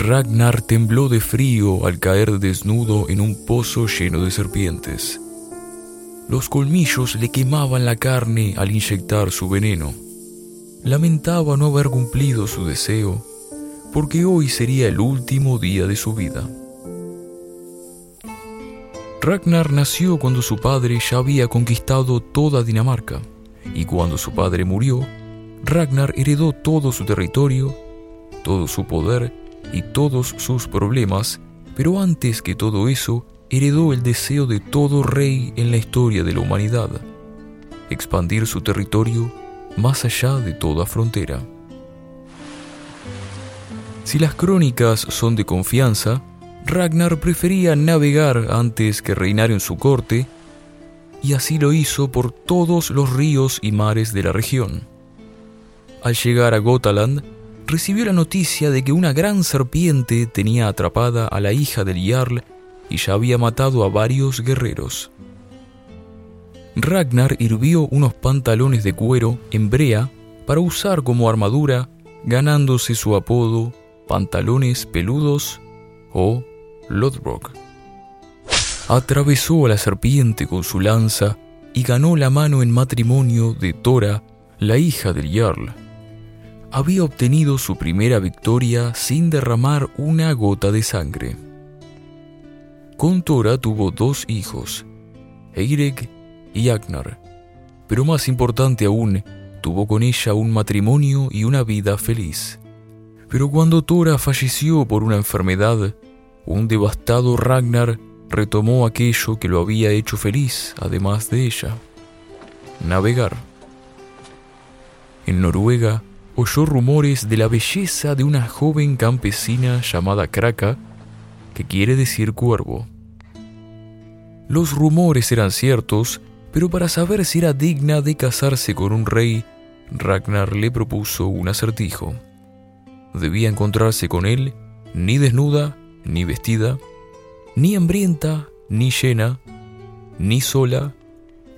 Ragnar tembló de frío al caer desnudo en un pozo lleno de serpientes. Los colmillos le quemaban la carne al inyectar su veneno. Lamentaba no haber cumplido su deseo, porque hoy sería el último día de su vida. Ragnar nació cuando su padre ya había conquistado toda Dinamarca, y cuando su padre murió, Ragnar heredó todo su territorio, todo su poder y todos sus problemas, pero antes que todo eso, heredó el deseo de todo rey en la historia de la humanidad, expandir su territorio más allá de toda frontera. Si las crónicas son de confianza, Ragnar prefería navegar antes que reinar en su corte, y así lo hizo por todos los ríos y mares de la región. Al llegar a Gotaland, recibió la noticia de que una gran serpiente tenía atrapada a la hija del Jarl y ya había matado a varios guerreros. Ragnar hirvió unos pantalones de cuero en brea para usar como armadura, ganándose su apodo Pantalones Peludos o Lodbrok. Atravesó a la serpiente con su lanza y ganó la mano en matrimonio de Tora, la hija del Jarl había obtenido su primera victoria sin derramar una gota de sangre. Con Tora tuvo dos hijos, Eirek y Agnar, pero más importante aún, tuvo con ella un matrimonio y una vida feliz. Pero cuando Tora falleció por una enfermedad, un devastado Ragnar retomó aquello que lo había hecho feliz, además de ella, navegar. En Noruega, oyó rumores de la belleza de una joven campesina llamada Kraka, que quiere decir cuervo. Los rumores eran ciertos, pero para saber si era digna de casarse con un rey, Ragnar le propuso un acertijo. Debía encontrarse con él ni desnuda, ni vestida, ni hambrienta, ni llena, ni sola,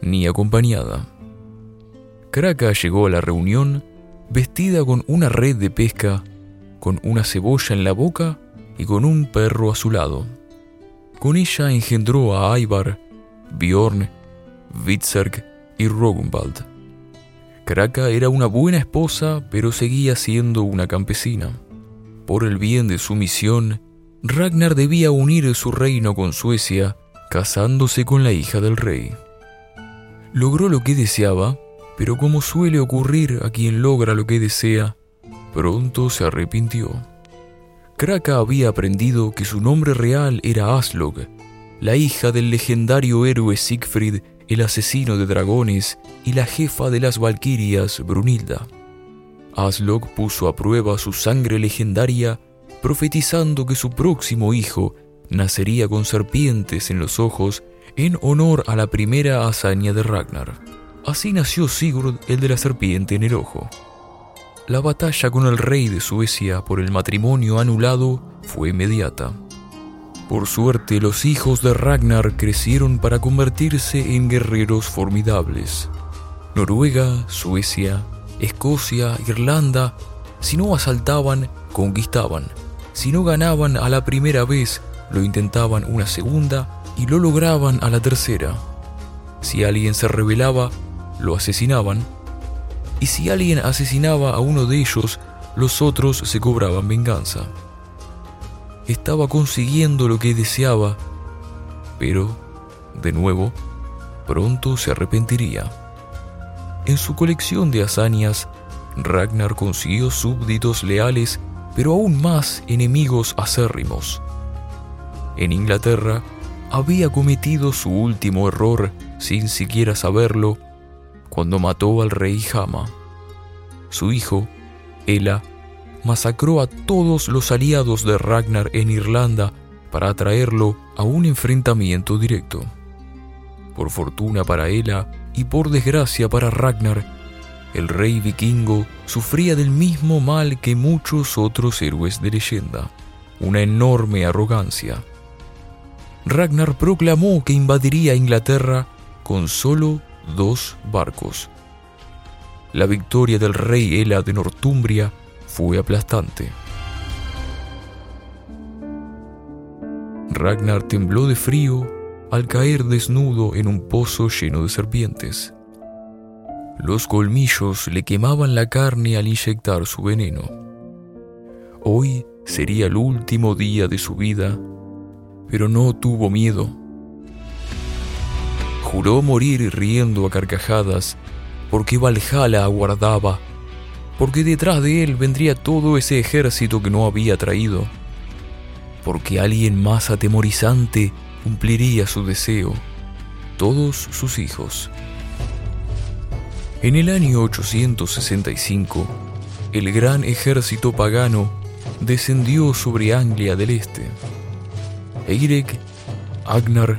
ni acompañada. Kraka llegó a la reunión vestida con una red de pesca, con una cebolla en la boca y con un perro a su lado. Con ella engendró a Ivar, Bjorn, Witzerg y Rogunvald. Kraka era una buena esposa, pero seguía siendo una campesina. Por el bien de su misión, Ragnar debía unir su reino con Suecia, casándose con la hija del rey. Logró lo que deseaba, pero como suele ocurrir a quien logra lo que desea, pronto se arrepintió. Kraka había aprendido que su nombre real era Aslog, la hija del legendario héroe Siegfried, el asesino de dragones y la jefa de las valquirias, Brunilda. Aslog puso a prueba su sangre legendaria, profetizando que su próximo hijo nacería con serpientes en los ojos en honor a la primera hazaña de Ragnar. Así nació Sigurd el de la serpiente en el ojo. La batalla con el rey de Suecia por el matrimonio anulado fue inmediata. Por suerte, los hijos de Ragnar crecieron para convertirse en guerreros formidables. Noruega, Suecia, Escocia, Irlanda, si no asaltaban, conquistaban. Si no ganaban a la primera vez, lo intentaban una segunda y lo lograban a la tercera. Si alguien se rebelaba, lo asesinaban, y si alguien asesinaba a uno de ellos, los otros se cobraban venganza. Estaba consiguiendo lo que deseaba, pero, de nuevo, pronto se arrepentiría. En su colección de hazañas, Ragnar consiguió súbditos leales, pero aún más enemigos acérrimos. En Inglaterra, había cometido su último error sin siquiera saberlo cuando mató al rey Hama. Su hijo, Ela, masacró a todos los aliados de Ragnar en Irlanda para atraerlo a un enfrentamiento directo. Por fortuna para Ela y por desgracia para Ragnar, el rey vikingo sufría del mismo mal que muchos otros héroes de leyenda, una enorme arrogancia. Ragnar proclamó que invadiría Inglaterra con solo dos barcos. La victoria del rey Ela de Northumbria fue aplastante. Ragnar tembló de frío al caer desnudo en un pozo lleno de serpientes. Los colmillos le quemaban la carne al inyectar su veneno. Hoy sería el último día de su vida, pero no tuvo miedo. Juró morir riendo a carcajadas porque Valhalla aguardaba, porque detrás de él vendría todo ese ejército que no había traído, porque alguien más atemorizante cumpliría su deseo, todos sus hijos. En el año 865, el gran ejército pagano descendió sobre Anglia del Este. Eirek, Agnar,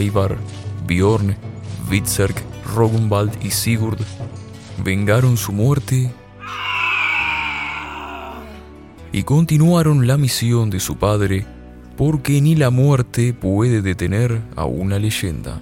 Ivar, Bjorn, Witzerk, Rogunvald y Sigurd vengaron su muerte y continuaron la misión de su padre porque ni la muerte puede detener a una leyenda.